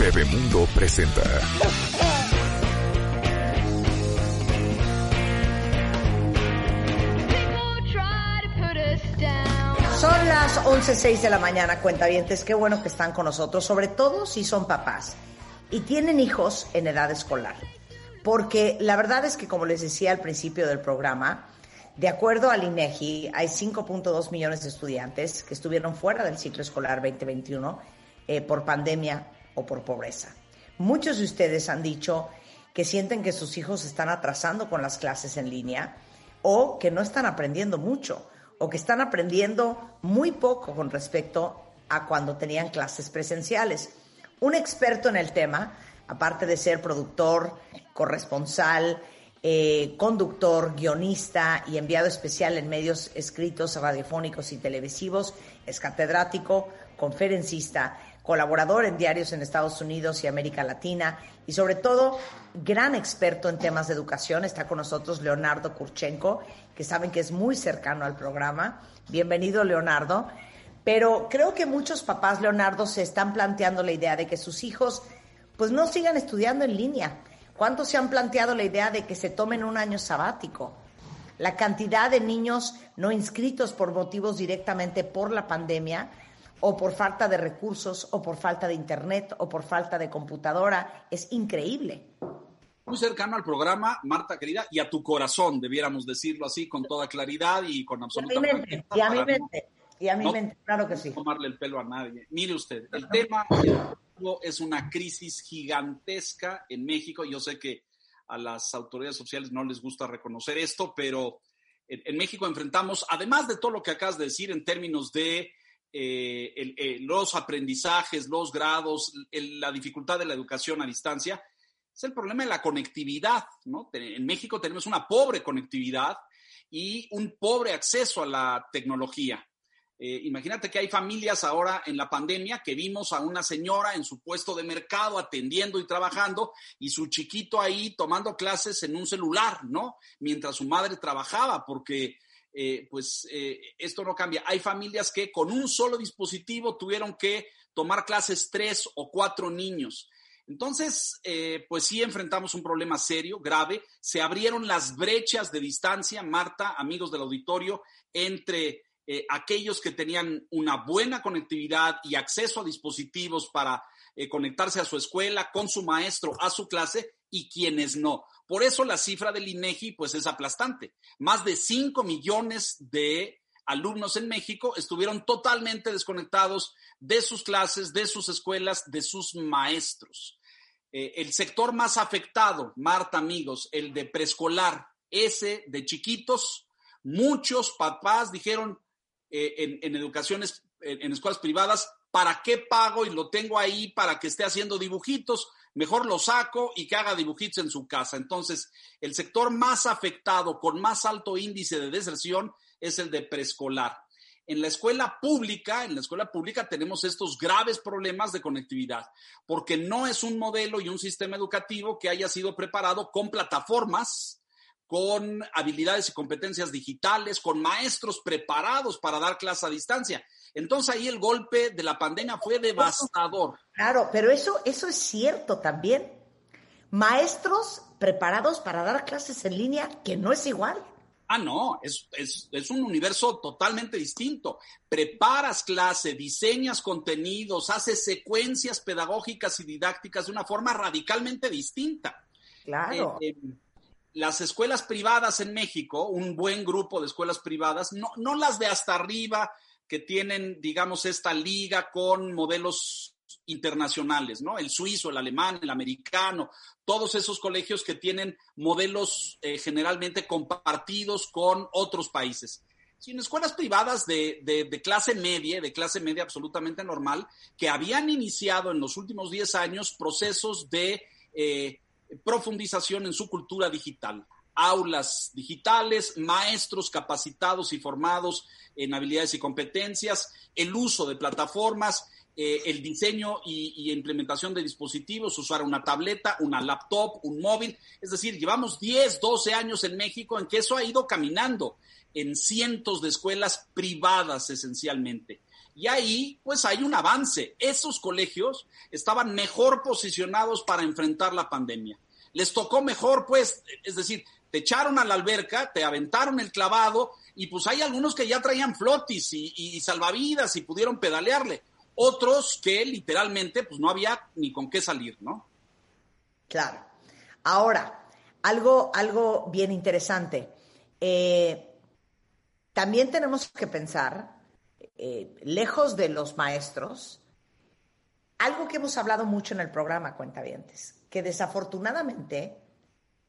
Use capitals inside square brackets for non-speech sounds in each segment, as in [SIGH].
Bebemundo presenta. Son las 11.06 de la mañana, cuentavientes. Qué bueno que están con nosotros, sobre todo si son papás y tienen hijos en edad escolar. Porque la verdad es que, como les decía al principio del programa, de acuerdo al INEGI, hay 5.2 millones de estudiantes que estuvieron fuera del ciclo escolar 2021 eh, por pandemia o por pobreza. Muchos de ustedes han dicho que sienten que sus hijos están atrasando con las clases en línea o que no están aprendiendo mucho o que están aprendiendo muy poco con respecto a cuando tenían clases presenciales. Un experto en el tema, aparte de ser productor, corresponsal, eh, conductor, guionista y enviado especial en medios escritos, radiofónicos y televisivos, es catedrático, conferencista, colaborador en diarios en Estados Unidos y América Latina y sobre todo gran experto en temas de educación. Está con nosotros Leonardo Kurchenko, que saben que es muy cercano al programa. Bienvenido, Leonardo. Pero creo que muchos papás, Leonardo, se están planteando la idea de que sus hijos pues no sigan estudiando en línea. ¿Cuántos se han planteado la idea de que se tomen un año sabático? La cantidad de niños no inscritos por motivos directamente por la pandemia o por falta de recursos o por falta de internet o por falta de computadora es increíble. Muy cercano al programa, Marta querida, y a tu corazón, debiéramos decirlo así, con toda claridad y con absoluta... Y a mi mente, y a mi mente, y a mi mente, claro que sí. No tomarle el pelo a nadie. Mire usted, el tema es una crisis gigantesca en México. Yo sé que a las autoridades sociales no les gusta reconocer esto, pero en, México enfrentamos, además de todo lo que acabas de decir en términos de eh, los aprendizajes, los grados, la dificultad de la educación a distancia, es el problema de la conectividad. ¿no? En México tenemos una pobre conectividad y un pobre acceso a la tecnología. Eh, imagínate que hay familias ahora en la pandemia que vimos a una señora en su puesto de mercado atendiendo y trabajando y su chiquito ahí tomando clases en un celular, ¿no? Mientras su madre trabajaba, porque eh, pues eh, esto no cambia. Hay familias que con un solo dispositivo tuvieron que tomar clases tres o cuatro niños. Entonces, pues sí enfrentamos un problema serio, grave. Se abrieron las brechas de distancia, Marta, amigos del auditorio, entre eh, aquellos que tenían una buena conectividad y acceso a dispositivos para eh, conectarse a su escuela, con su maestro, a su clase, y quienes no. Por eso la cifra del INEGI pues es aplastante. Más de 5 millones de alumnos en México estuvieron totalmente desconectados de sus clases, de sus escuelas, de sus maestros. Eh, el sector más afectado, Marta, amigos, el de preescolar, ese de chiquitos, muchos papás dijeron, eh, en, educaciones, en, escuelas privadas, ¿para qué pago y lo tengo ahí para que esté haciendo dibujitos? Mejor lo saco y que haga dibujitos en su casa. Entonces, el sector más afectado con más alto índice de deserción es el de preescolar. En la escuela pública, en la escuela pública tenemos estos graves problemas de conectividad, porque no es un modelo y un sistema educativo que haya sido preparado con plataformas con habilidades y competencias digitales, con maestros preparados para dar clase a distancia. Entonces ahí el golpe de la pandemia fue devastador. Claro, pero eso, eso es cierto también. Maestros preparados para dar clases en línea, que no es igual. Ah, no, es, es, un universo totalmente distinto. Preparas clase, diseñas contenidos, haces secuencias pedagógicas y didácticas de una forma radicalmente distinta. Claro. Eh, eh, las escuelas privadas en México, un buen grupo de escuelas privadas, no, no las de hasta arriba que tienen, digamos, esta liga con modelos internacionales, ¿no? El suizo, el alemán, el americano, todos esos colegios que tienen modelos eh, generalmente compartidos con otros países. Sino escuelas privadas de, de, clase media, de clase media absolutamente normal, que habían iniciado en los últimos 10 años procesos de eh, profundización en su cultura digital, aulas digitales, maestros capacitados y formados en habilidades y competencias, el uso de plataformas, eh, el diseño y, implementación de dispositivos, usar una tableta, una laptop, un móvil. Es decir, llevamos 10, 12 años en México en que eso ha ido caminando en cientos de escuelas privadas esencialmente. Y ahí, pues hay un avance. Esos colegios estaban mejor posicionados para enfrentar la pandemia. Les tocó mejor, pues, es decir, te echaron a la alberca, te aventaron el clavado y pues hay algunos que ya traían flotis y, salvavidas y pudieron pedalearle. Otros que literalmente pues no había ni con qué salir, ¿no? Claro. Ahora, algo, algo bien interesante. Eh, también tenemos que pensar, eh, lejos de los maestros, algo que hemos hablado mucho en el programa Cuentavientes, que desafortunadamente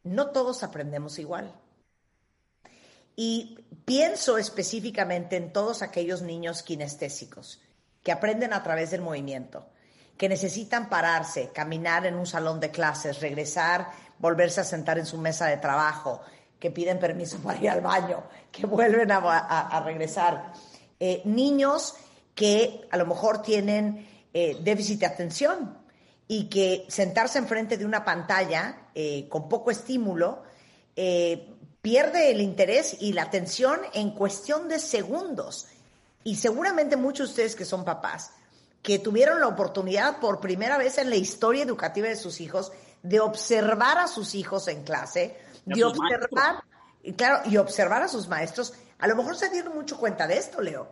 no todos aprendemos igual. Y pienso específicamente en todos aquellos niños kinestésicos que aprenden a través del movimiento, que necesitan pararse, caminar en un salón de clases, regresar, volverse a sentar en su mesa de trabajo, que piden permiso [LAUGHS] para ir al baño, que vuelven a, regresar. Eh, niños que a lo mejor tienen eh, déficit de atención y que sentarse enfrente de una pantalla eh, con poco estímulo pierde el interés y la atención en cuestión de segundos. Y seguramente muchos de ustedes que son papás, que tuvieron la oportunidad por primera vez en la historia educativa de sus hijos de observar a sus hijos en clase, de observar, y claro, y observar a sus maestros, a lo mejor se dieron mucho cuenta de esto, Leo.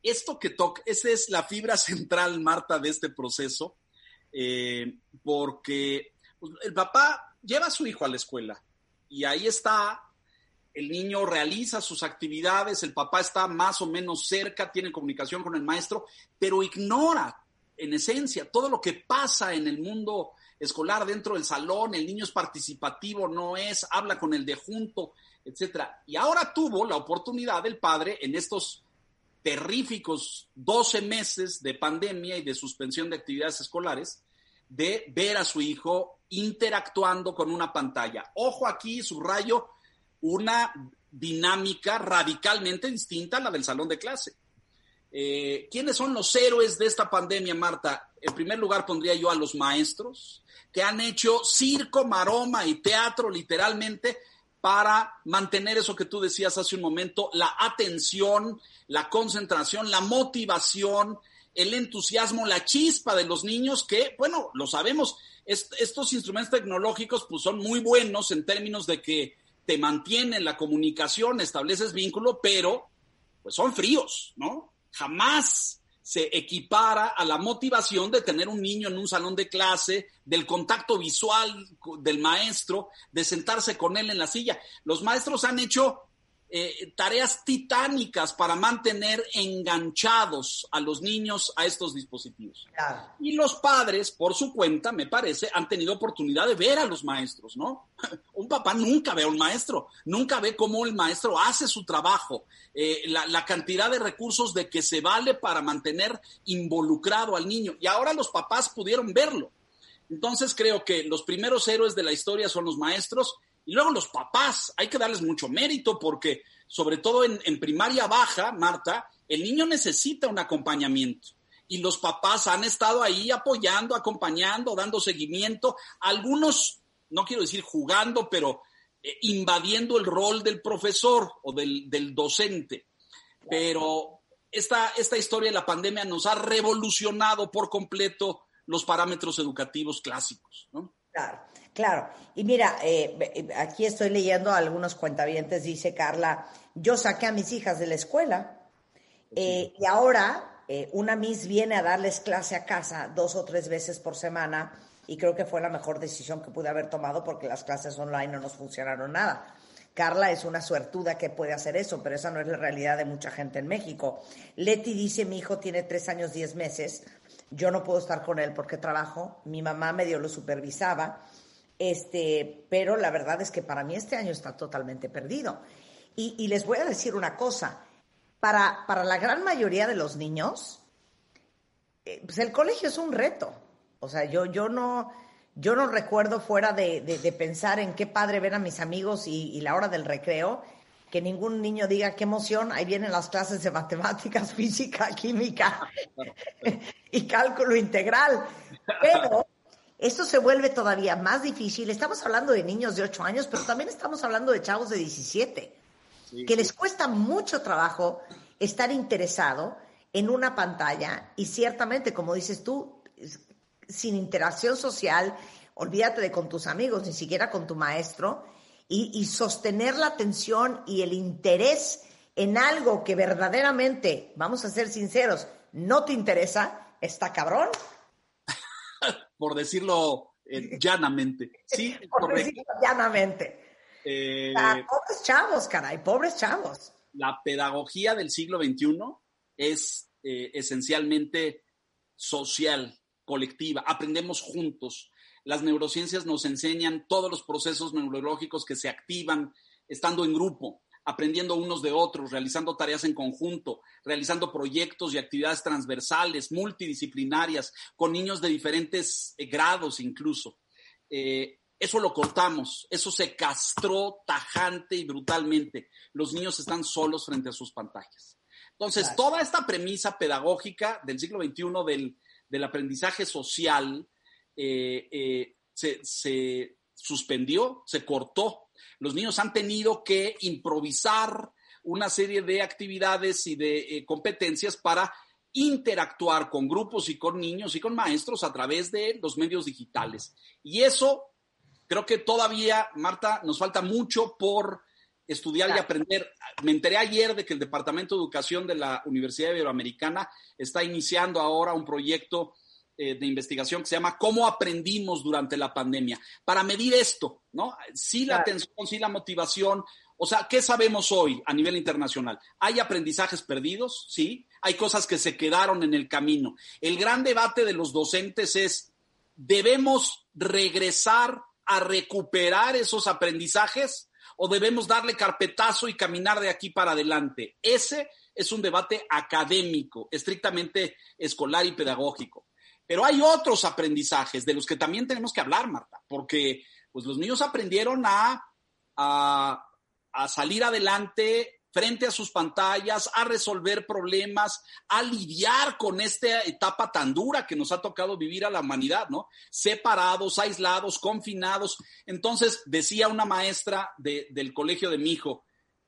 Esto que toca, esa es la fibra [LAUGHS] central, Marta, de este proceso, eh, porque pues, el papá lleva a su hijo a la escuela y ahí está, el niño realiza sus actividades, el papá está más o menos cerca, tiene comunicación con el maestro, pero ignora en esencia todo lo que pasa en el mundo escolar dentro del salón, el niño es participativo, no es, habla con el de junto, etcétera. Y ahora tuvo la oportunidad el padre en estos terríficos 12 meses de pandemia y de suspensión de actividades escolares, de ver a su hijo interactuando con una pantalla. Ojo aquí, subrayo, una dinámica radicalmente distinta a la del salón de clase. Eh, ¿Quiénes son los héroes de esta pandemia, Marta? En primer lugar pondría yo a los maestros, que han hecho circo, maroma y teatro literalmente para mantener eso que tú decías hace un momento, la atención, la concentración, la motivación, el entusiasmo, la chispa de los niños que, bueno, lo sabemos, estos instrumentos tecnológicos pues son muy buenos en términos de que te mantienen la comunicación, estableces vínculo, pero pues son fríos, ¿no? Jamás se equipara a la motivación de tener un niño en un salón de clase, del contacto visual del maestro, de sentarse con él en la silla. Los maestros han hecho eh, tareas titánicas para mantener enganchados a los niños a estos dispositivos. Y los padres, por su cuenta, me parece, han tenido oportunidad de ver a los maestros, ¿no? [LAUGHS] un papá nunca ve a un maestro, nunca ve cómo el maestro hace su trabajo, eh, la, la cantidad de recursos de que se vale para mantener involucrado al niño. Y ahora los papás pudieron verlo. Entonces creo que los primeros héroes de la historia son los maestros y luego los papás, hay que darles mucho mérito porque, sobre todo en, primaria baja, Marta, el niño necesita un acompañamiento y los papás han estado ahí apoyando, acompañando, dando seguimiento, algunos, no quiero decir jugando, pero eh, invadiendo el rol del profesor o del, docente. Pero esta, esta historia de la pandemia nos ha revolucionado por completo los parámetros educativos clásicos. ¿no? Claro. Claro, y mira, eh, eh, aquí estoy leyendo algunos cuentavientes, dice Carla, yo saqué a mis hijas de la escuela eh, y ahora una Miss viene a darles clase a casa dos o tres veces por semana y creo que fue la mejor decisión que pude haber tomado porque las clases online no nos funcionaron nada. Carla es una suertuda que puede hacer eso, pero esa no es la realidad de mucha gente en México. Leti dice, mi hijo tiene tres años, diez meses, yo no puedo estar con él porque trabajo, mi mamá medio lo supervisaba este, pero la verdad es que para mí este año está totalmente perdido. Y, les voy a decir una cosa, para, para, la gran mayoría de los niños, eh, pues el colegio es un reto. O sea, yo, yo, no, yo no recuerdo fuera de, pensar en qué padre ver a mis amigos y, y la hora del recreo, que ningún niño diga qué emoción, ahí vienen las clases de matemáticas, [LAUGHS] física, química [LAUGHS] y cálculo integral. Pero esto se vuelve todavía más difícil. Estamos hablando de niños de 8 años, pero también estamos hablando de chavos de 17, que les cuesta mucho trabajo estar interesado en una pantalla y ciertamente, como dices tú, sin interacción social, olvídate de con tus amigos, ni siquiera con tu maestro, y, sostener la atención y el interés en algo que verdaderamente, vamos a ser sinceros, no te interesa, está cabrón. Por decirlo eh, llanamente. Sí, [LAUGHS] Por decirlo llanamente. Eh, pobres chavos, caray, pobres chavos. La pedagogía del siglo XXI es eh, esencialmente social, colectiva. Aprendemos juntos. Las neurociencias nos enseñan todos los procesos neurológicos que se activan estando en grupo, aprendiendo unos de otros, realizando tareas en conjunto, realizando proyectos y actividades transversales, multidisciplinarias, con niños de diferentes eh, grados incluso. Eh, eso lo cortamos, eso se castró tajante y brutalmente. Los niños están solos frente a sus pantallas. Entonces, toda esta premisa pedagógica del siglo XXI del, aprendizaje social eh, eh, se, suspendió, se cortó. Los niños han tenido que improvisar una serie de actividades y de eh, competencias para interactuar con grupos y con niños y con maestros a través de los medios digitales. Y eso Creo que todavía, Marta, nos falta mucho por estudiar y aprender. Me enteré ayer de que el Departamento de Educación de la Universidad Iberoamericana está iniciando ahora un proyecto eh, de investigación que se llama ¿Cómo aprendimos durante la pandemia? Para medir esto, ¿no? Sí la atención, sí la motivación. O sea, ¿qué sabemos hoy a nivel internacional? ¿Hay aprendizajes perdidos? Sí. Hay cosas que se quedaron en el camino. El gran debate de los docentes es, ¿debemos regresar a recuperar esos aprendizajes o debemos darle carpetazo y caminar de aquí para adelante? Ese es un debate académico, estrictamente escolar y pedagógico. Pero hay otros aprendizajes de los que también tenemos que hablar, Marta, porque pues, los niños aprendieron a, a, a salir adelante frente a sus pantallas, a resolver problemas, a lidiar con esta etapa tan dura que nos ha tocado vivir a la humanidad, ¿no? Separados, aislados, confinados. Entonces, decía una maestra del colegio de mi hijo,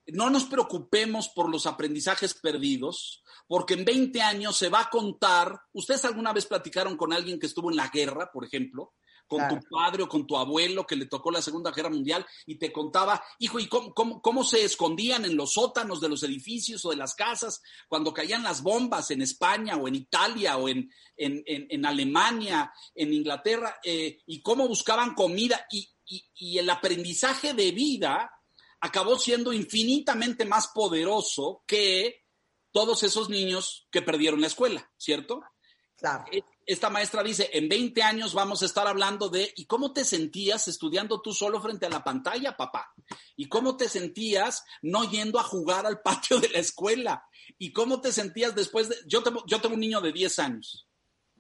no nos preocupemos por los aprendizajes perdidos, porque en 20 años se va a contar, ustedes alguna vez platicaron con alguien que estuvo en la guerra, por ejemplo, con tu padre o con tu abuelo que le tocó la Segunda Guerra Mundial y te contaba, hijo, ¿y cómo, se escondían en los sótanos de los edificios o de las casas cuando caían las bombas en España o en Italia o en, en, Alemania, en Inglaterra, eh, y cómo buscaban comida? Y, y el aprendizaje de vida acabó siendo infinitamente más poderoso que todos esos niños que perdieron la escuela, ¿cierto? Claro. Eh, esta maestra dice, en 20 años vamos a estar hablando de, ¿y cómo te sentías estudiando tú solo frente a la pantalla, papá? ¿Y cómo te sentías no yendo a jugar al patio de la escuela? ¿Y cómo te sentías después de... Yo tengo, yo tengo un niño de 10 años,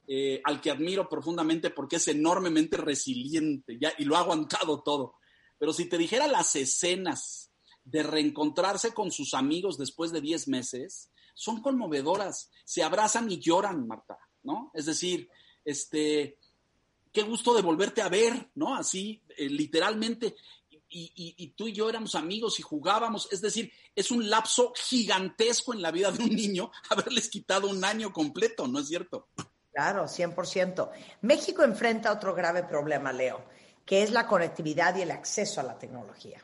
eh, al que admiro profundamente porque es enormemente resiliente ya, y lo ha aguantado todo. Pero si te dijera las escenas de reencontrarse con sus amigos después de 10 meses, son conmovedoras. Se abrazan y lloran, Marta. ¿no? Es decir, este, qué gusto de volverte a ver, ¿no? Así, eh, literalmente. Y, tú y yo éramos amigos y jugábamos. Es decir, es un lapso gigantesco en la vida de un niño [LAUGHS] haberles quitado un año completo, ¿no es cierto? Claro, 100%. México enfrenta otro grave problema, Leo, que es la conectividad y el acceso a la tecnología.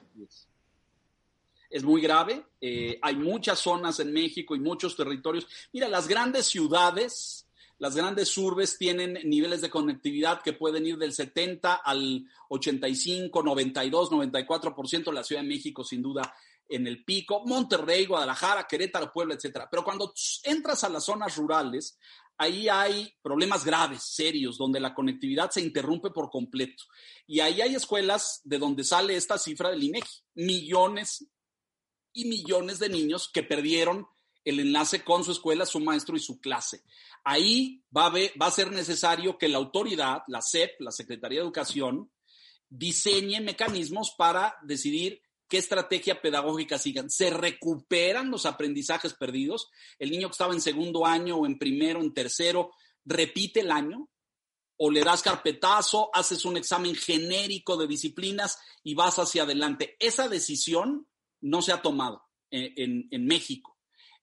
Es muy grave. Eh, hay muchas zonas en México y muchos territorios. Mira, las grandes ciudades las grandes urbes tienen niveles de conectividad que pueden ir del 70 al 85, 92, 94%. La Ciudad de México, sin duda, en el pico. Monterrey, Guadalajara, Querétaro, Puebla, etcétera. Pero cuando entras a las zonas rurales, ahí hay problemas graves, serios, donde la conectividad se interrumpe por completo. Y ahí hay escuelas de donde sale esta cifra del INEGI. Millones y millones de niños que perdieron el enlace con su escuela, su maestro y su clase. Ahí va a, va a ser necesario que la autoridad, la SEP, la Secretaría de Educación, diseñe mecanismos para decidir qué estrategia pedagógica sigan. ¿Se recuperan los aprendizajes perdidos? El niño que estaba en segundo año o en primero, en tercero, repite el año o le das carpetazo, haces un examen genérico de disciplinas y vas hacia adelante. Esa decisión no se ha tomado en, en México.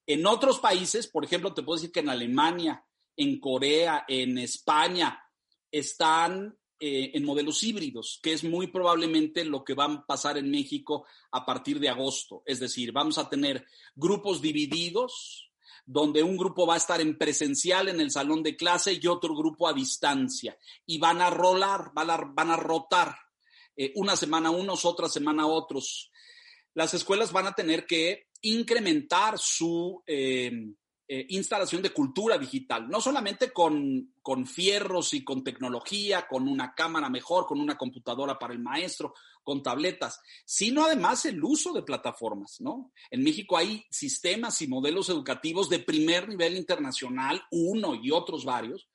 En otros países, por ejemplo, te puedo decir que en Alemania, en Corea, en España, están eh, en modelos híbridos, que es muy probablemente lo que va a pasar en México a partir de agosto. Es decir, vamos a tener grupos divididos, donde un grupo va a estar en presencial en el salón de clase y otro grupo a distancia. Y van a rolar, van a, rotar. Eh, una semana unos, otra semana otros. Las escuelas van a tener que incrementar su eh, eh, instalación de cultura digital, no solamente con, con, fierros y con tecnología, con una cámara mejor, con una computadora para el maestro, con tabletas, sino además el uso de plataformas, ¿no? En México hay sistemas y modelos educativos de primer nivel internacional, uno y otros varios,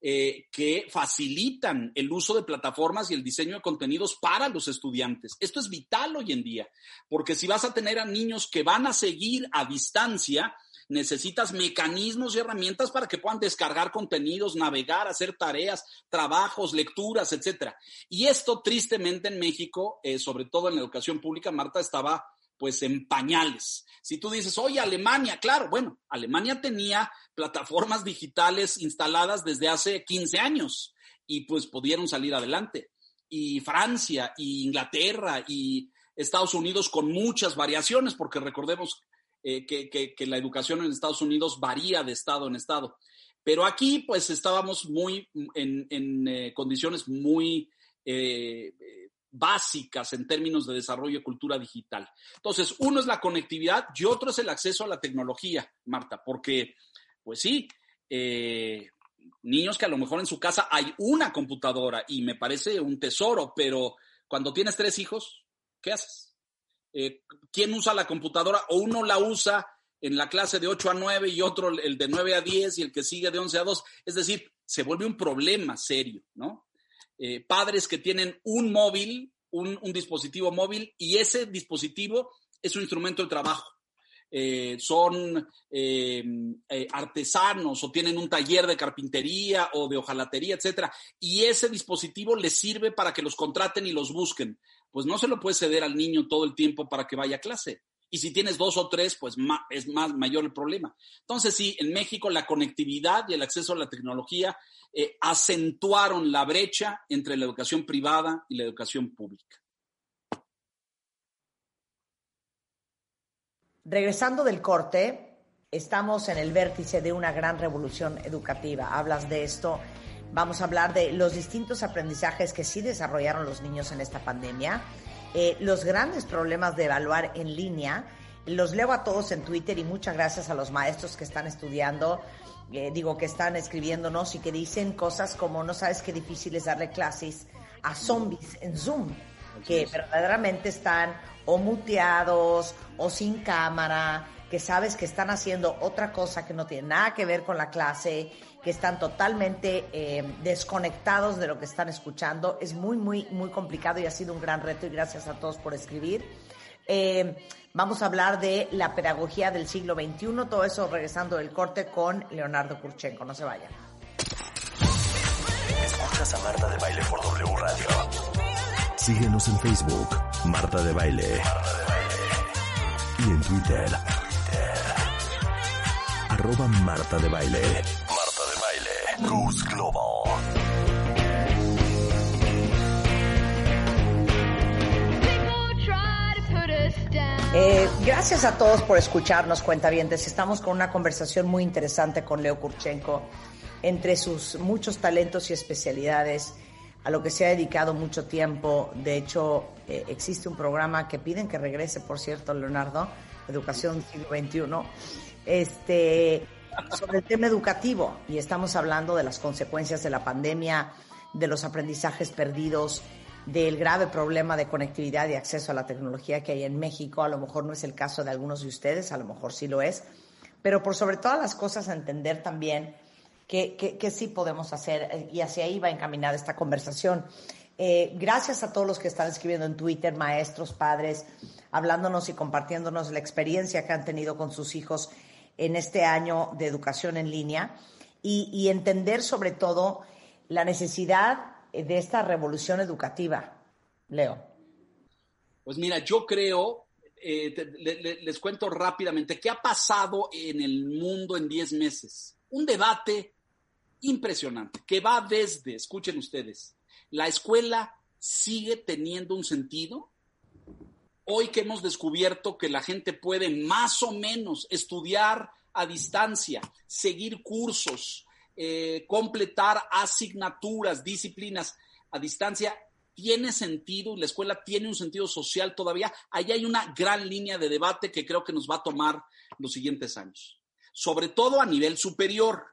eh, que facilitan el uso de plataformas y el diseño de contenidos para los estudiantes. Esto es vital hoy en día, porque si vas a tener a niños que van a seguir a distancia, necesitas mecanismos y herramientas para que puedan descargar contenidos, navegar, hacer tareas, trabajos, lecturas, etcétera. Y esto, tristemente, en México, eh, sobre todo en la educación pública, Marta, estaba pues en pañales. Si tú dices, oye, Alemania, claro, bueno, Alemania tenía plataformas digitales instaladas desde hace 15 años y pues pudieron salir adelante. Y Francia, y Inglaterra, y Estados Unidos con muchas variaciones, porque recordemos eh, que, la educación en Estados Unidos varía de estado en estado. Pero aquí pues estábamos muy en, eh, condiciones muy eh, básicas en términos de desarrollo de cultura digital. Entonces, uno es la conectividad y otro es el acceso a la tecnología, Marta, porque, pues sí, niños que a lo mejor en su casa hay una computadora y me parece un tesoro, pero cuando tienes tres hijos, ¿qué haces? Eh, ¿Quién usa la computadora? O uno la usa en la clase de 8 a 9 y otro el de 9 a 10 y el que sigue de 11 a 2. Es decir, se vuelve un problema serio, ¿no? Eh, padres que tienen un móvil, un, dispositivo móvil, y ese dispositivo es un instrumento de trabajo. Eh, son eh, artesanos o tienen un taller de carpintería o de hojalatería, etcétera, y ese dispositivo les sirve para que los contraten y los busquen. Pues no se lo puede ceder al niño todo el tiempo para que vaya a clase. Y si tienes dos o tres, pues es más mayor el problema. Entonces, sí, en México la conectividad y el acceso a la tecnología eh, acentuaron la brecha entre la educación privada y la educación pública. Regresando del corte, estamos en el vértice de una gran revolución educativa. Hablas de esto. Vamos a hablar de los distintos aprendizajes que sí desarrollaron los niños en esta pandemia eh, los grandes problemas de evaluar en línea. Los leo a todos en Twitter y muchas gracias a los maestros que están estudiando, eh, digo, que están escribiéndonos y que dicen cosas como no sabes qué difícil es darle clases a zombies en Zoom, que verdaderamente están o muteados o sin cámara, que sabes que están haciendo otra cosa que no tiene nada que ver con la clase que están totalmente eh, desconectados de lo que están escuchando. Es muy, muy, muy complicado y ha sido un gran reto y gracias a todos por escribir. Eh, vamos a hablar de la pedagogía del siglo XXI, todo eso regresando del corte con Leonardo Kurchenko. No se vayan. Escuchas a Marta de Baile por W Radio. Síguenos en Facebook, Marta de Baile. Y en Twitter, arroba Marta de Baile. Global. Eh, gracias a todos por escucharnos, cuentavientes. Estamos con una conversación muy interesante con Leo Kurchenko. Entre sus muchos talentos y especialidades, a lo que se ha dedicado mucho tiempo. De hecho, eh, existe un programa que piden que regrese, por cierto, Leonardo, Educación Siglo XXI. Este, sobre el tema educativo y estamos hablando de las consecuencias de la pandemia, de los aprendizajes perdidos, del grave problema de conectividad y acceso a la tecnología que hay en México. A lo mejor no es el caso de algunos de ustedes, a lo mejor sí lo es, pero por sobre todas las cosas entender también que, sí podemos hacer y hacia ahí va encaminada esta conversación. Eh, gracias a todos los que están escribiendo en Twitter, maestros, padres, hablándonos y compartiéndonos la experiencia que han tenido con sus hijos en este año de educación en línea y, entender sobre todo la necesidad de esta revolución educativa. Leo. Pues mira, yo creo, eh, les cuento rápidamente qué ha pasado en el mundo en 10 meses. Un debate impresionante que va desde, escuchen ustedes, la escuela sigue teniendo un sentido. Hoy que hemos descubierto que la gente puede más o menos estudiar a distancia, seguir cursos, eh, completar asignaturas, disciplinas a distancia, tiene sentido y la escuela tiene un sentido social todavía. Ahí hay una gran línea de debate que creo que nos va a tomar los siguientes años, sobre todo a nivel superior.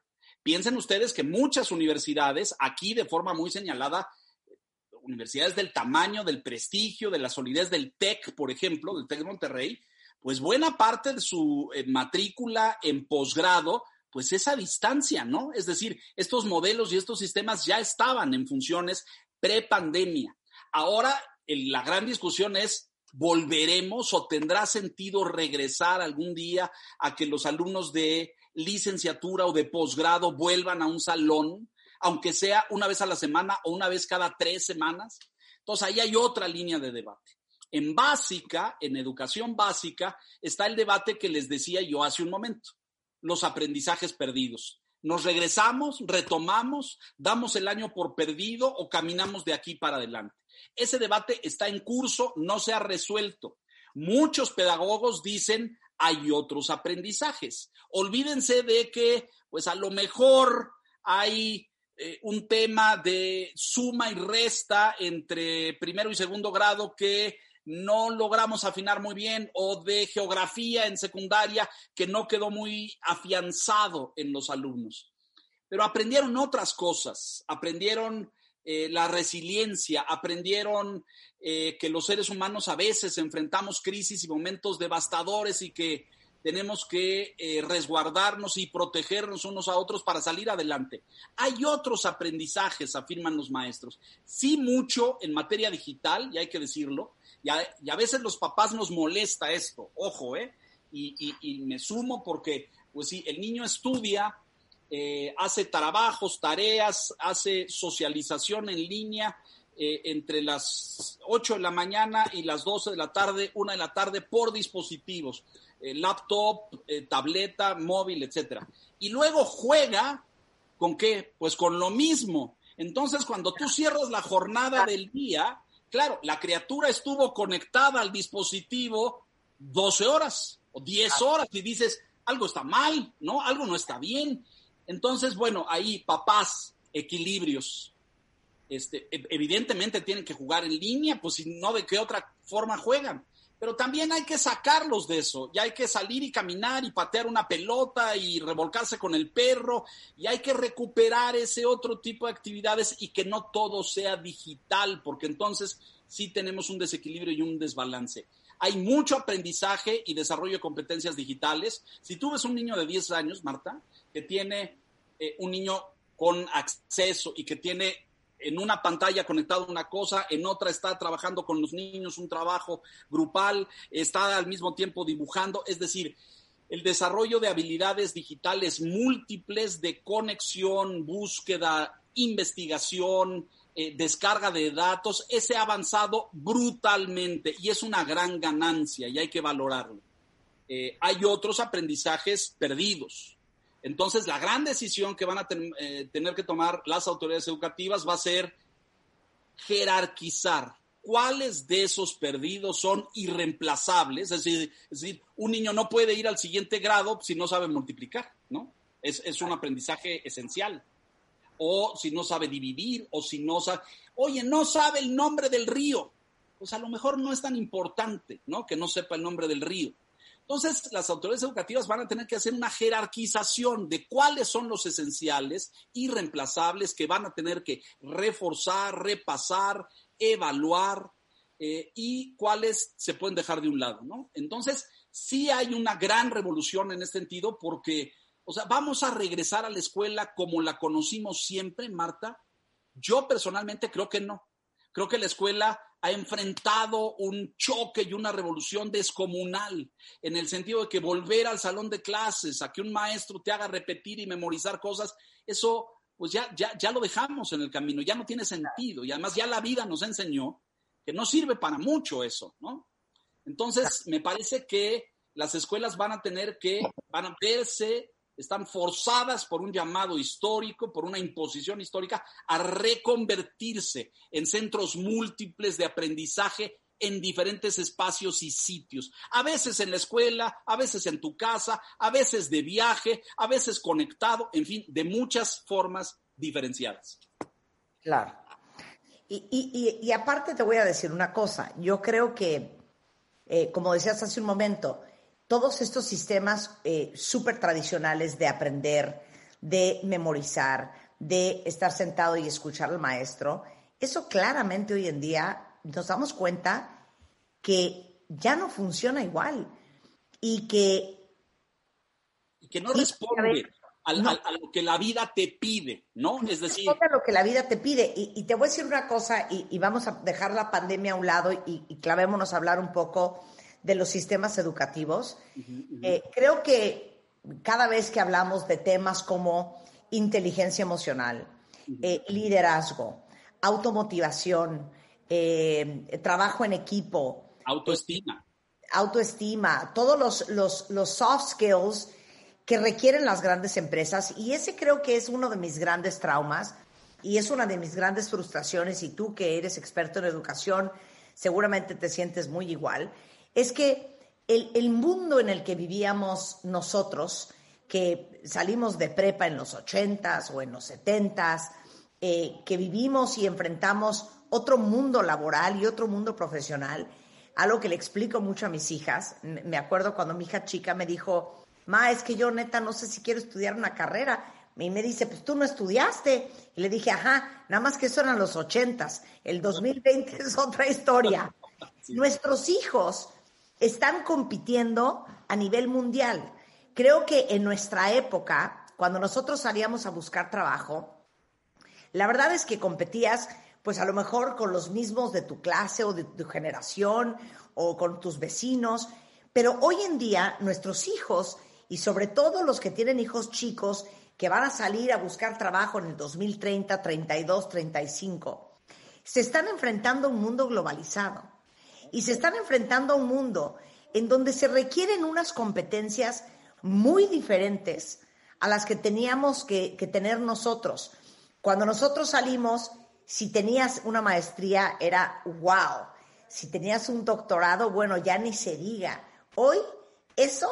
Piensen ustedes que muchas universidades, aquí de forma muy señalada, universidades del tamaño, del prestigio, de la solidez del TEC, por ejemplo, del TEC Monterrey, pues buena parte de su eh, matrícula en posgrado pues esa distancia, ¿no? Es decir, estos modelos y estos sistemas ya estaban en funciones pre-pandemia. Ahora la gran discusión es, ¿volveremos o tendrá sentido regresar algún día a que los alumnos de licenciatura o de posgrado vuelvan a un salón, aunque sea una vez a la semana o una vez cada tres semanas? Entonces ahí hay otra línea de debate. En básica, en educación básica, está el debate que les decía yo hace un momento los aprendizajes perdidos. Nos regresamos, retomamos, damos el año por perdido o caminamos de aquí para adelante. Ese debate está en curso, no se ha resuelto. Muchos pedagogos dicen hay otros aprendizajes. Olvídense de que, pues a lo mejor hay eh, un tema de suma y resta entre primero y segundo grado que no logramos afinar muy bien o de geografía en secundaria que no quedó muy afianzado en los alumnos. Pero aprendieron otras cosas, aprendieron eh, la resiliencia, aprendieron eh, que los seres humanos a veces enfrentamos crisis y momentos devastadores y que tenemos que eh, resguardarnos y protegernos unos a otros para salir adelante. Hay otros aprendizajes, afirman los maestros. Sí mucho en materia digital, y hay que decirlo, y a, veces los papás nos molesta esto, ojo, ¿eh? Y, me sumo porque, pues sí, el niño estudia, eh, hace trabajos, tareas, hace socialización en línea eh, entre las 8 de la mañana y las 12 de la tarde, 1 de la tarde, por dispositivos, eh, laptop, tableta, móvil, etcétera. Y luego juega con qué? Pues con lo mismo. Entonces, cuando tú cierras la jornada del día, Claro, la criatura estuvo conectada al dispositivo 12 horas o 10 horas y dices, algo está mal, ¿no? Algo no está bien. Entonces, bueno, ahí papás, equilibrios. Este, evidentemente tienen que jugar en línea, pues si no, ¿de qué otra forma juegan? Pero también hay que sacarlos de eso, y hay que salir y caminar y patear una pelota y revolcarse con el perro, y hay que recuperar ese otro tipo de actividades y que no todo sea digital, porque entonces sí tenemos un desequilibrio y un desbalance. Hay mucho aprendizaje y desarrollo de competencias digitales. Si tú ves un niño de 10 años, Marta, que tiene eh, un niño con acceso y que tiene en una pantalla conectado una cosa, en otra está trabajando con los niños un trabajo grupal, está al mismo tiempo dibujando, es decir, el desarrollo de habilidades digitales múltiples de conexión, búsqueda, investigación, eh, descarga de datos, ese ha avanzado brutalmente y es una gran ganancia y hay que valorarlo. Eh, hay otros aprendizajes perdidos. Entonces, la gran decisión que van a eh, tener que tomar las autoridades educativas va a ser jerarquizar cuáles de esos perdidos son irreemplazables. Es decir, un niño no puede ir al siguiente grado si no sabe multiplicar, ¿no? Es, es un aprendizaje esencial. O si no sabe dividir, o si no sabe, oye, no sabe el nombre del río. Pues a lo mejor no es tan importante, ¿no? Que no sepa el nombre del río. Entonces, las autoridades educativas van a tener que hacer una jerarquización de cuáles son los esenciales, irreemplazables, que van a tener que reforzar, repasar, evaluar eh, y cuáles se pueden dejar de un lado, ¿no? Entonces, sí hay una gran revolución en este sentido porque, o sea, vamos a regresar a la escuela como la conocimos siempre, Marta. Yo personalmente creo que no. Creo que la escuela ha enfrentado un choque y una revolución descomunal, en el sentido de que volver al salón de clases, a que un maestro te haga repetir y memorizar cosas, eso pues ya, ya, ya lo dejamos en el camino, ya no tiene sentido. Y además ya la vida nos enseñó que no sirve para mucho eso, ¿no? Entonces, me parece que las escuelas van a tener que, van a verse, están forzadas por un llamado histórico, por una imposición histórica, a reconvertirse en centros múltiples de aprendizaje en diferentes espacios y sitios. A veces en la escuela, a veces en tu casa, a veces de viaje, a veces conectado, en fin, de muchas formas diferenciadas. Claro. Y, aparte te voy a decir una cosa, yo creo que, eh, como decías hace un momento, todos estos sistemas eh, súper tradicionales de aprender, de memorizar, de estar sentado y escuchar al maestro, eso claramente hoy en día nos damos cuenta que ya no funciona igual y que... Y que no responde a, lo que la vida te pide, ¿no? Es decir... A lo que la vida te pide. Y, te voy a decir una cosa, y, vamos a dejar la pandemia a un lado y, y, clavémonos a hablar un poco de los sistemas educativos. Eh, creo que cada vez que hablamos de temas como inteligencia emocional, eh, liderazgo, automotivación, eh, trabajo en equipo. Autoestima. Autoestima, todos los, los, los soft skills que requieren las grandes empresas. Y ese creo que es uno de mis grandes traumas y es una de mis grandes frustraciones. Y tú que eres experto en educación, seguramente te sientes muy igual. Es que el, el mundo en el que vivíamos nosotros, que salimos de prepa en los 80s o en los 70s, eh, que vivimos y enfrentamos otro mundo laboral y otro mundo profesional, algo que le explico mucho a mis hijas. Me acuerdo cuando mi hija chica me dijo, Ma, es que yo neta no sé si quiero estudiar una carrera. Y me dice, pues tú no estudiaste. Y le dije, ajá, nada más que eso eran los ochentas. El 2020 es otra historia. [LAUGHS] Nuestros hijos están compitiendo a nivel mundial. Creo que en nuestra época, cuando nosotros salíamos a buscar trabajo, la verdad es que competías pues a lo mejor con los mismos de tu clase o de tu generación o con tus vecinos, pero hoy en día nuestros hijos y sobre todo los que tienen hijos chicos que van a salir a buscar trabajo en el 2030, 32, 35, se están enfrentando a un mundo globalizado y se están enfrentando a un mundo en donde se requieren unas competencias muy diferentes a las que teníamos que, tener nosotros. Cuando nosotros salimos si tenías una maestría era wow. Si tenías un doctorado, bueno, ya ni se diga. Hoy eso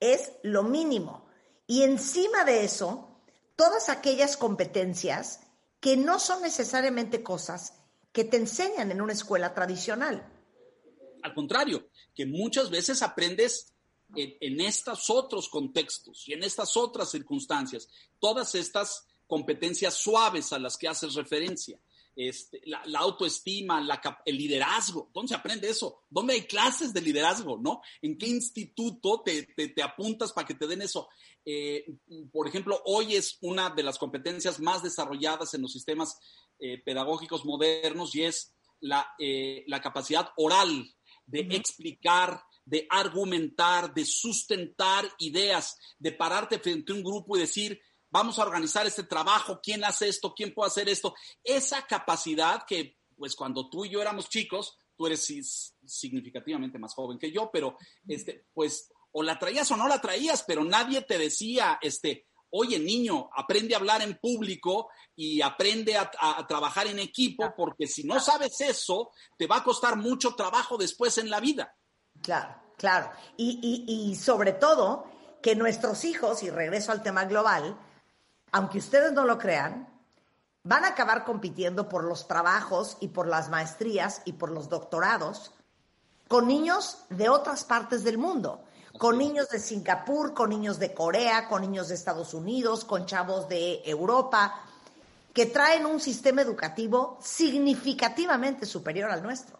es lo mínimo. Y encima de eso, todas aquellas competencias que no son necesariamente cosas que te enseñan en una escuela tradicional. Al contrario, que muchas veces aprendes en, estos otros contextos y en estas otras circunstancias, todas estas competencias suaves a las que haces referencia. Este, la, autoestima, el liderazgo. ¿Dónde se aprende eso? ¿Dónde hay clases de liderazgo? ¿No? ¿En qué instituto te, apuntas para que te den eso? Eh, por ejemplo, hoy es una de las competencias más desarrolladas en los sistemas eh, pedagógicos modernos y es la, eh, capacidad oral de explicar, de argumentar, de sustentar ideas, de pararte frente a un grupo y decir, vamos a organizar este trabajo, quién hace esto, quién puede hacer esto. Esa capacidad que, pues cuando tú y yo éramos chicos, tú eres significativamente más joven que yo, pero este, pues o la traías o no la traías, pero nadie te decía, este, oye niño, aprende a hablar en público y aprende a, trabajar en equipo, porque si no sabes eso, te va a costar mucho trabajo después en la vida. Claro, claro. Y, y sobre todo, que nuestros hijos, y regreso al tema global, aunque ustedes no lo crean, van a acabar compitiendo por los trabajos y por las maestrías y por los doctorados con niños de otras partes del mundo, con niños de Singapur, con niños de Corea, con niños de Estados Unidos, con chavos de Europa, que traen un sistema educativo significativamente superior al nuestro.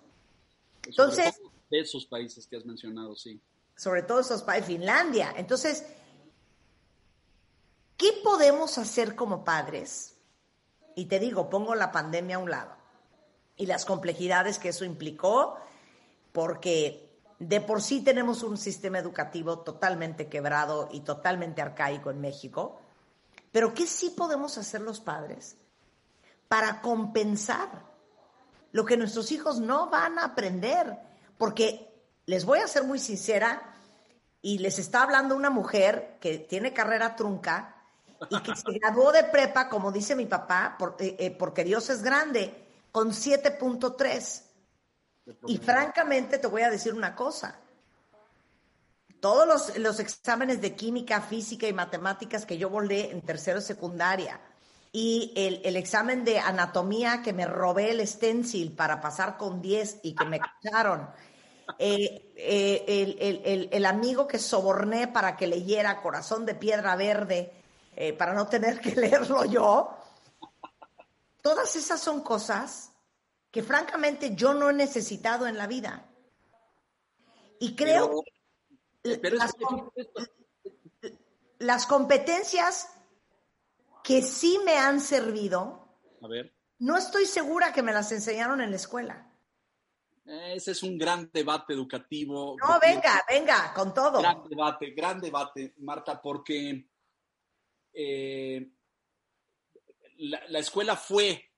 Entonces, de esos países que has mencionado, sí. Sobre todo esos países, Finlandia. Entonces, ¿Qué podemos hacer como padres? Y te digo, pongo la pandemia a un lado y las complejidades que eso implicó, porque de por sí tenemos un sistema educativo totalmente quebrado y totalmente arcaico en México, pero ¿qué sí podemos hacer los padres para compensar lo que nuestros hijos no van a aprender? Porque les voy a ser muy sincera y les está hablando una mujer que tiene carrera trunca y que se graduó de prepa, como dice mi papá, eh, eh, porque Dios es grande, con 7.3. Y francamente te voy a decir una cosa. Todos los, los, exámenes de química, física y matemáticas que yo volé en tercero secundaria y el, el, examen de anatomía que me robé el stencil para pasar con 10 y que me cacharon eh, eh, el, el, el, amigo que soborné para que leyera Corazón de Piedra Verde, eh, para no tener que [LAUGHS] leerlo yo. Todas esas son cosas que francamente yo no he necesitado en la vida. Y creo que las, las, competencias que sí me han servido, no estoy segura que me las enseñaron en la escuela. Ese es un gran debate educativo. No, venga, venga, con todo. Gran debate, gran debate, Marta, porque eh, la, escuela fue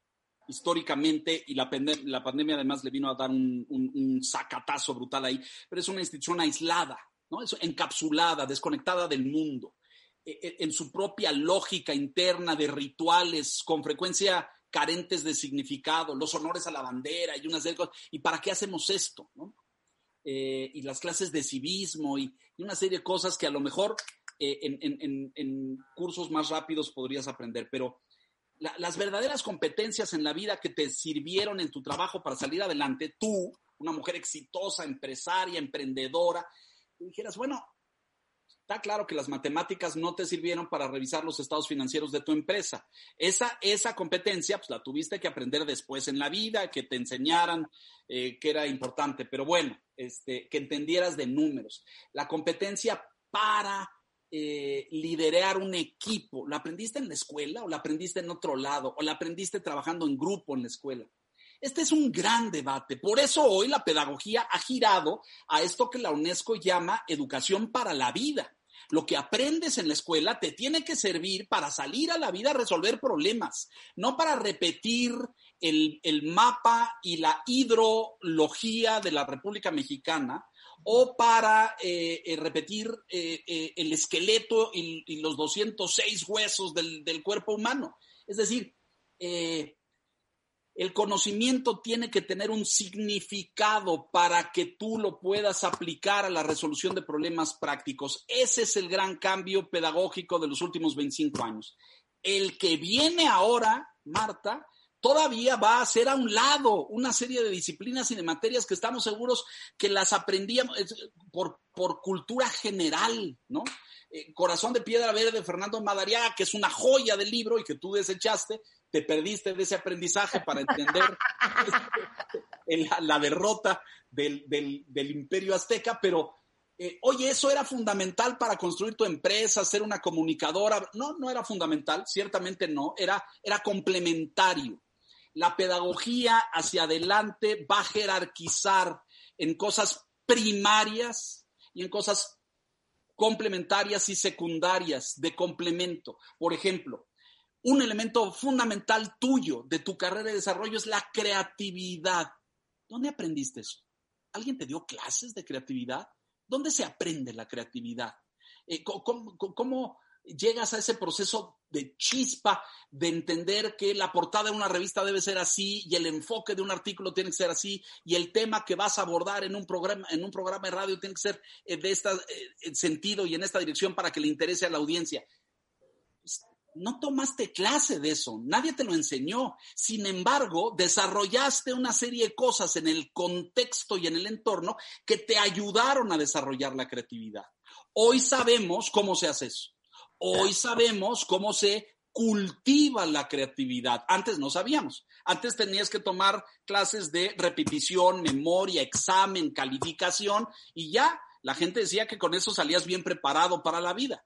históricamente, y la, pandemia además le vino a dar un, un, sacatazo brutal ahí, pero es una institución aislada, ¿no? Es encapsulada, desconectada del mundo, e, e, en su propia lógica interna de rituales, con frecuencia carentes de significado, los honores a la bandera y unas de cosas. ¿Y para qué hacemos esto? Eh, y las clases de civismo y, una serie de cosas que a lo mejor eh, en, cursos más rápidos podrías aprender, pero las verdaderas competencias en la vida que te sirvieron en tu trabajo para salir adelante, tú, una mujer exitosa, empresaria, emprendedora, dijeras, bueno, Está claro que las matemáticas no te sirvieron para revisar los estados financieros de tu empresa. Esa, esa competencia, pues la tuviste que aprender después en la vida, que te enseñaran eh, que era importante, pero bueno, este, que entendieras de números. La competencia para eh, liderar un equipo, ¿la aprendiste en la escuela o la aprendiste en otro lado o la aprendiste trabajando en grupo en la escuela? Este es un gran debate. Por eso hoy la pedagogía ha girado a esto que la UNESCO llama educación para la vida. Lo que aprendes en la escuela te tiene que servir para salir a la vida a resolver problemas, no para repetir el, mapa y la hidrología de la República Mexicana o para eh, eh, repetir eh, el esqueleto y, los 206 huesos del, del, cuerpo humano. Es decir, el conocimiento tiene que tener un significado para que tú lo puedas aplicar a la resolución de problemas prácticos. Ese es el gran cambio pedagógico de los últimos 25 años. El que viene ahora, Marta, todavía va a hacer a un lado una serie de disciplinas y de materias que estamos seguros que las aprendíamos por, por cultura general, ¿no? Eh, Corazón de Piedra Verde Fernando Madariaga, que es una joya del libro y que tú desechaste, te perdiste de ese aprendizaje para entender [LAUGHS] la, derrota del, imperio azteca, pero eh, oye, eso era fundamental para construir tu empresa, ser una comunicadora. No, no era fundamental, ciertamente no, era, era complementario. La pedagogía hacia adelante va a jerarquizar en cosas primarias y en cosas complementarias y secundarias de complemento. Por ejemplo, un elemento fundamental tuyo de tu carrera de desarrollo es la creatividad. ¿Dónde aprendiste eso? ¿Alguien te dio clases de creatividad? ¿Dónde se aprende la creatividad? Eh, ¿cómo, llegas a ese proceso de chispa de entender que la portada de una revista debe ser así y el enfoque de un artículo tiene que ser así y el tema que vas a abordar en un programa, en un programa de radio tiene que ser eh, de este sentido y en esta dirección para que le interese a la audiencia? no tomaste clase de eso, nadie te lo enseñó. Sin embargo, desarrollaste una serie de cosas en el contexto y en el entorno que te ayudaron a desarrollar la creatividad. Hoy sabemos cómo se hace eso. Hoy sabemos cómo se cultiva la creatividad. Antes no sabíamos. Antes tenías que tomar clases de repetición, memoria, examen, calificación y ya la gente decía que con eso salías bien preparado para la vida.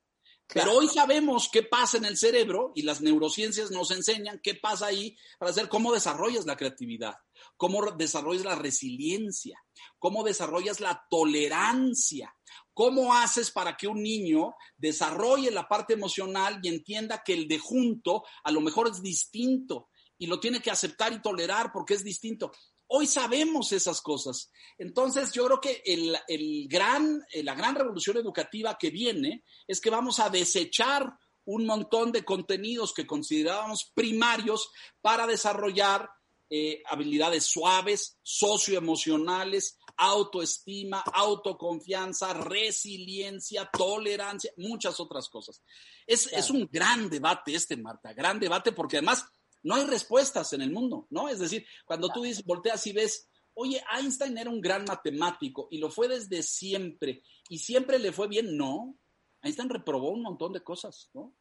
Pero hoy sabemos qué pasa en el cerebro y las neurociencias nos enseñan qué pasa ahí para hacer cómo desarrollas la creatividad, cómo desarrollas la resiliencia, cómo desarrollas la tolerancia, cómo haces para que un niño desarrolle la parte emocional y entienda que el de junto a lo mejor es distinto y lo tiene que aceptar y tolerar porque es distinto. Hoy sabemos esas cosas. Entonces, yo creo que el, gran, la gran revolución educativa que viene es que vamos a desechar un montón de contenidos que considerábamos primarios para desarrollar eh, habilidades suaves, socioemocionales, autoestima, autoconfianza, resiliencia, tolerancia, muchas otras cosas. Es, es un gran debate este, Marta, gran debate porque además no hay respuestas en el mundo, ¿no? Es decir, cuando tú dices, volteas y ves, oye, Einstein era un gran matemático y lo fue desde siempre y siempre le fue bien, no. Einstein reprobó un montón de cosas, ¿no?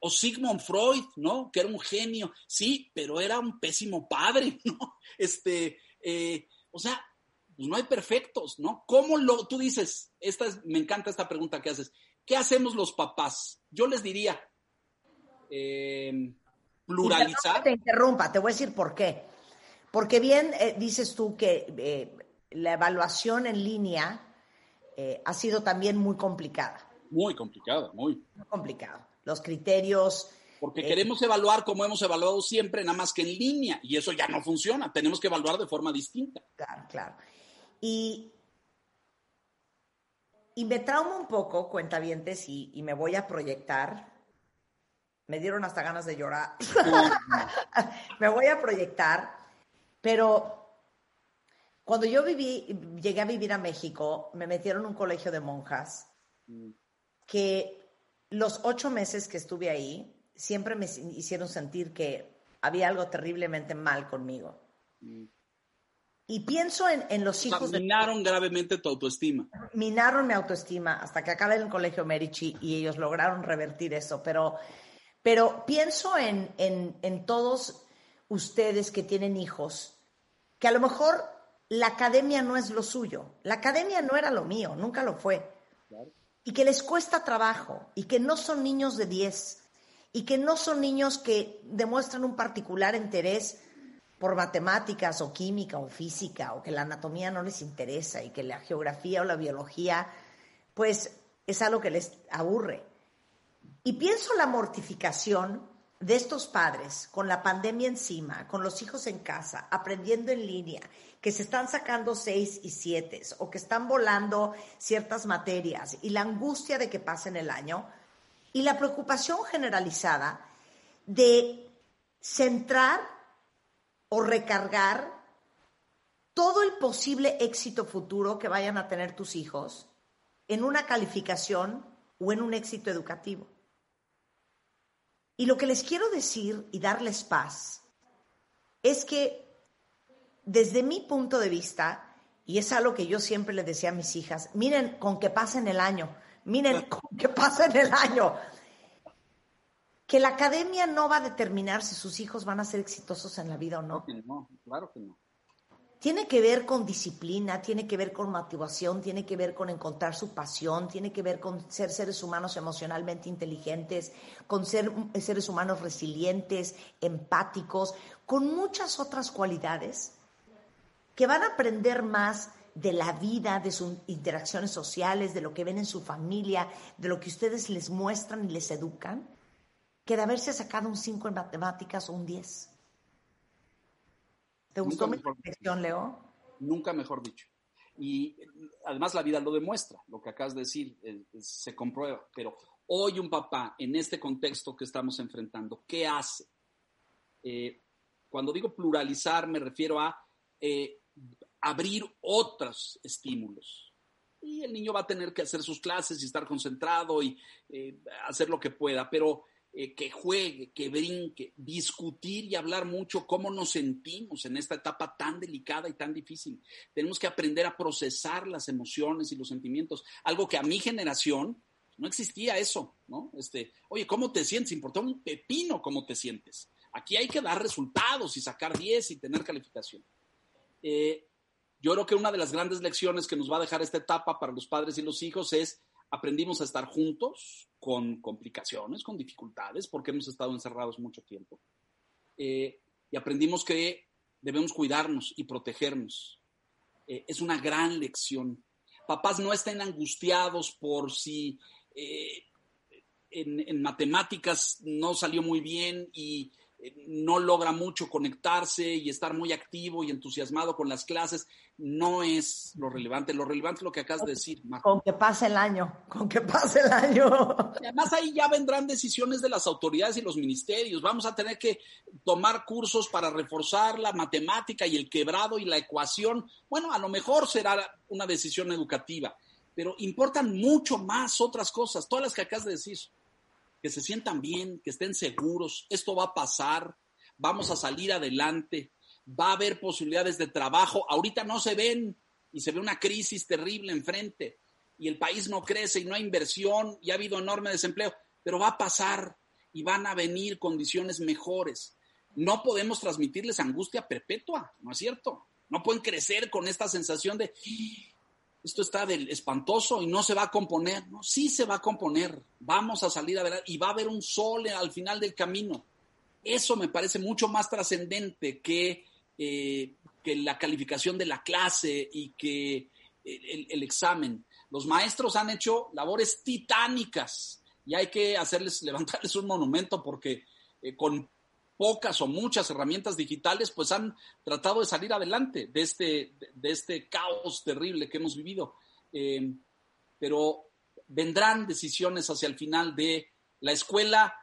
O Sigmund Freud, ¿no? Que era un genio, sí, pero era un pésimo padre, [LAUGHS] ¿no? Este, eh, o sea, pues no hay perfectos, ¿no? ¿Cómo lo, tú dices, esta es, me encanta esta pregunta que haces, ¿qué hacemos los papás? Yo les diría, eh, pluralizar. te interrumpa, te voy a decir por qué. Porque bien eh, dices tú que eh, la evaluación en línea eh, ha sido también muy complicada. Muy complicada, muy. Muy complicado. Los criterios... Porque queremos evaluar como hemos evaluado siempre, nada más que en línea, y eso ya no funciona. Tenemos que evaluar de forma distinta. Claro, claro. Y, y me trauma un poco, cuentavientes, y, y me voy a proyectar me dieron hasta ganas de llorar. [LAUGHS] [LAUGHS] me voy a proyectar, pero cuando yo viví, llegué a vivir a México, me metieron en un colegio de monjas que los ocho meses que estuve ahí siempre me hicieron sentir que había algo terriblemente mal conmigo. Y pienso en, los hijos de... Minaron gravemente tu autoestima. Minaron mi autoestima hasta que acabé en el colegio Medici y ellos lograron revertir eso, pero pero pienso en, en, todos ustedes que tienen hijos, que a lo mejor la academia no es lo suyo. La academia no era lo mío, nunca lo fue. Y que les cuesta trabajo y que no son niños de 10 y que no son niños que demuestran un particular interés por matemáticas o química o física o que la anatomía no les interesa y que la geografía o la biología pues es algo que les aburre. Y pienso la mortificación de estos padres con la pandemia encima, con los hijos en casa, aprendiendo en línea, que se están sacando seis y siete o que están volando ciertas materias y la angustia de que pasen el año y la preocupación generalizada de centrar o recargar todo el posible éxito futuro que vayan a tener tus hijos en una calificación o en un éxito educativo. Y lo que les quiero decir y darles paz es que desde mi punto de vista, y es algo que yo siempre les decía a mis hijas, miren con que pasen el año, miren con que pasen el año, que la academia no va a determinar si sus hijos van a ser exitosos en la vida o no. No, claro que no. Tiene que ver con disciplina, tiene que ver con motivación, tiene que ver con encontrar su pasión, tiene que ver con ser seres humanos emocionalmente inteligentes, con ser seres humanos resilientes, empáticos, con muchas otras cualidades que van a aprender más de la vida, de sus interacciones sociales, de lo que ven en su familia, de lo que ustedes les muestran y les educan, que de haberse sacado un 5 en matemáticas o un 10. ¿Te gustó mi reflexión, Leo? Nunca mejor dicho. Y además la vida lo demuestra, lo que acabas de decir eh, se comprueba. Pero hoy un papá, en este contexto que estamos enfrentando, ¿qué hace? Eh, cuando digo pluralizar, me refiero a eh, abrir otros estímulos. Y el niño va a tener que hacer sus clases y estar concentrado y hacer lo que pueda, pero eh, que juegue, que brinque, discutir y hablar mucho cómo nos sentimos en esta etapa tan delicada y tan difícil. Tenemos que aprender a procesar las emociones y los sentimientos, algo que a mi generación no existía eso, ¿no? Este, oye, ¿cómo te sientes? Importa un pepino cómo te sientes. Aquí hay que dar resultados y sacar 10 y tener calificación. Eh, yo creo que una de las grandes lecciones que nos va a dejar esta etapa para los padres y los hijos es aprendimos a estar juntos con complicaciones, con dificultades, porque hemos estado encerrados mucho tiempo. Eh, y aprendimos que debemos cuidarnos y protegernos. Eh, es una gran lección. Papás no estén angustiados por si eh, en, matemáticas no salió muy bien y no logra mucho conectarse y estar muy activo y entusiasmado con las clases, no es lo relevante. Lo relevante es lo que acabas de decir, Con que pase el año, con que pase el año. Además, ahí ya vendrán decisiones de las autoridades y los ministerios. Vamos a tener que tomar cursos para reforzar la matemática y el quebrado y la ecuación. Bueno, a lo mejor será una decisión educativa, pero importan mucho más otras cosas, todas las que acabas de decir que se sientan bien, que estén seguros, esto va a pasar, vamos a salir adelante, va a haber posibilidades de trabajo, ahorita no se ven y se ve una crisis terrible enfrente y el país no crece y no hay inversión y ha habido enorme desempleo, pero va a pasar y van a venir condiciones mejores. No podemos transmitirles angustia perpetua, ¿no es cierto? No pueden crecer con esta sensación de esto está del espantoso y no se va a componer. No, sí se va a componer. Vamos a salir a ver y va a haber un sol al final del camino. Eso me parece mucho más trascendente que, eh, que la calificación de la clase y que el, examen. Los maestros han hecho labores titánicas y hay que hacerles, [LAUGHS] levantarles un monumento porque eh, con pocas o muchas herramientas digitales, pues han tratado de salir adelante de este, de este caos terrible que hemos vivido. Eh, pero vendrán decisiones hacia el final de la escuela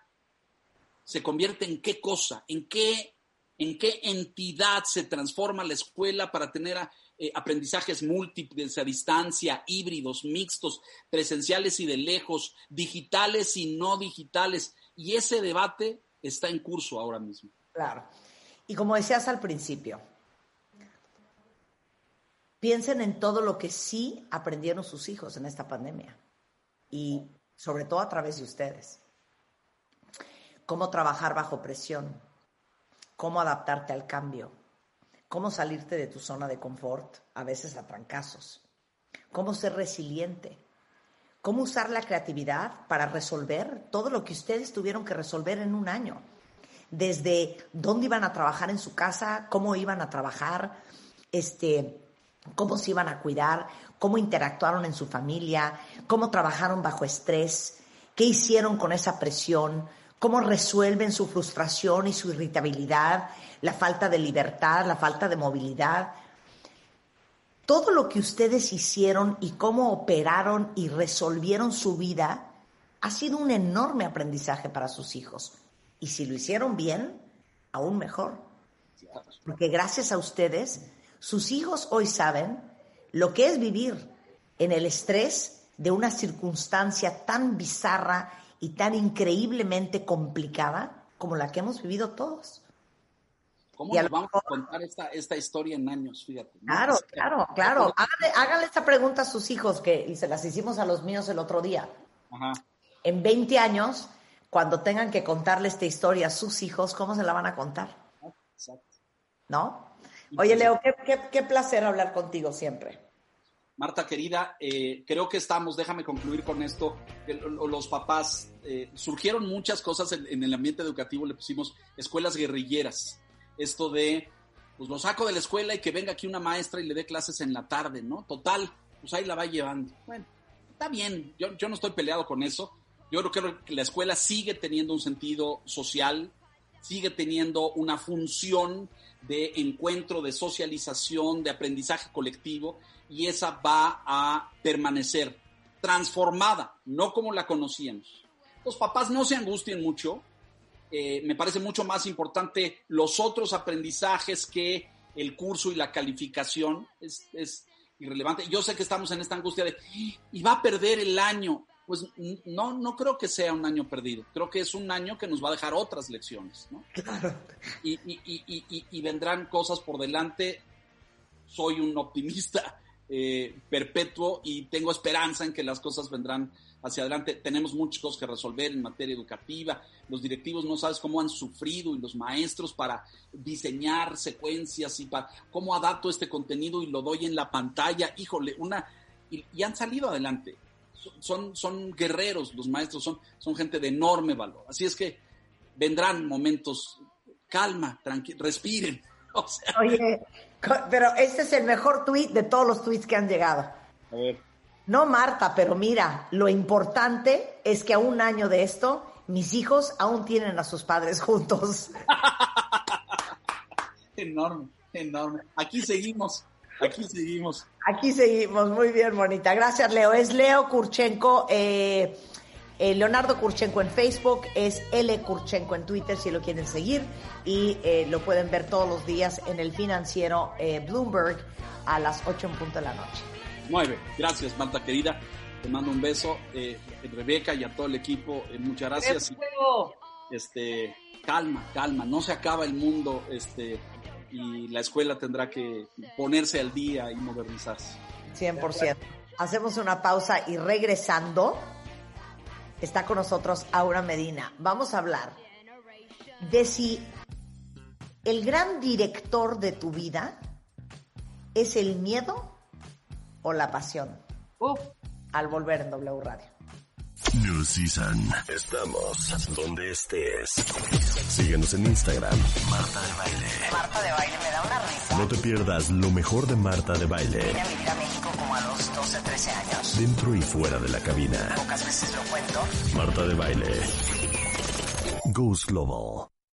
se convierte en qué cosa, en qué, en qué entidad se transforma la escuela para tener eh, aprendizajes múltiples a distancia, híbridos, mixtos, presenciales y de lejos, digitales y no digitales. Y ese debate está en curso ahora mismo. Claro. Y como decías al principio, piensen en todo lo que sí aprendieron sus hijos en esta pandemia y sobre todo a través de ustedes. Cómo trabajar bajo presión, cómo adaptarte al cambio, cómo salirte de tu zona de confort, a veces a trancazos, cómo ser resiliente, cómo usar la creatividad para resolver todo lo que ustedes tuvieron que resolver en un año. Desde dónde iban a trabajar en su casa, cómo iban a trabajar, este, cómo se iban a cuidar, cómo interactuaron en su familia, cómo trabajaron bajo estrés, qué hicieron con esa presión, cómo resuelven su frustración y su irritabilidad, la falta de libertad, la falta de movilidad todo lo que ustedes hicieron y cómo operaron y resolvieron su vida ha sido un enorme aprendizaje para sus hijos. Y si lo hicieron bien, aún mejor. Porque gracias a ustedes, sus hijos hoy saben lo que es vivir en el estrés de una circunstancia tan bizarra y tan increíblemente complicada como la que hemos vivido todos. ¿Cómo nos vamos a contar esta, historia en años? Fíjate. Claro, claro, claro. Háganle, esta pregunta a sus hijos, que y se las hicimos a los míos el otro día. Ajá. En 20 años, cuando tengan que contarle esta historia a sus hijos, ¿cómo se la van a contar? Exacto. ¿No? Oye, Leo, qué, placer hablar contigo siempre. Marta querida, eh, creo que estamos, déjame concluir con esto, los papás, eh, surgieron muchas cosas en, en, el ambiente educativo, le pusimos escuelas guerrilleras esto de, pues lo saco de la escuela y que venga aquí una maestra y le dé clases en la tarde, ¿no? Total, pues ahí la va llevando. Bueno, está bien, yo, yo no estoy peleado con eso. Yo creo que la escuela sigue teniendo un sentido social, sigue teniendo una función de encuentro, de socialización, de aprendizaje colectivo, y esa va a permanecer transformada, no como la conocíamos. Los papás no se angustien mucho, eh, me parece mucho más importante los otros aprendizajes que el curso y la calificación. Es, irrelevante. Yo sé que estamos en esta angustia de, y va a perder el año. Pues no, no creo que sea un año perdido. Creo que es un año que nos va a dejar otras lecciones. ¿no? [LAUGHS] Y, y, vendrán cosas por delante. Soy un optimista eh, perpetuo y tengo esperanza en que las cosas vendrán hacia adelante. Tenemos muchas cosas que resolver en materia educativa. Los directivos no sabes cómo han sufrido y los maestros para diseñar secuencias y para cómo adapto este contenido y lo doy en la pantalla. Híjole, una y, han salido adelante. Son, son guerreros los maestros, son, son gente de enorme valor. Así es que vendrán momentos, calma, tranquilo, respiren. [LAUGHS] Oye, pero este es el mejor tweet de todos los tweets que han llegado. A ver. No, Marta, pero mira, lo importante es que a un año de esto mis hijos aún tienen a sus padres juntos. [LAUGHS] enorme, enorme. Aquí seguimos, aquí seguimos. Aquí seguimos, muy bien, bonita. Gracias, Leo. Es Leo Kurchenko, eh, eh, Leonardo Kurchenko en Facebook, es L Kurchenko en Twitter si lo quieren seguir y eh, lo pueden ver todos los días en el financiero Bloomberg a las 8 en punto de la noche. Muy bien, gracias Marta querida. Te mando un beso, Rebeca y a todo el equipo. muchas gracias. Este, calma, calma, no se acaba el mundo. Este, y la escuela tendrá que ponerse al día y modernizarse. 100%. Hacemos una pausa y regresando está con nosotros Aura Medina. Vamos a hablar de si el gran director de tu vida es el miedo o la pasión. Al volver en W Radio. New Season. Estamos donde estés. Síguenos en Instagram. Marta de Baile. Marta de Baile me da una risa. No te pierdas lo mejor de Marta de Baile. Vine a vivir a México como a los 12, 13 años. Dentro y fuera de la cabina. Pocas veces lo cuento. Marta de Baile. Ghost Global.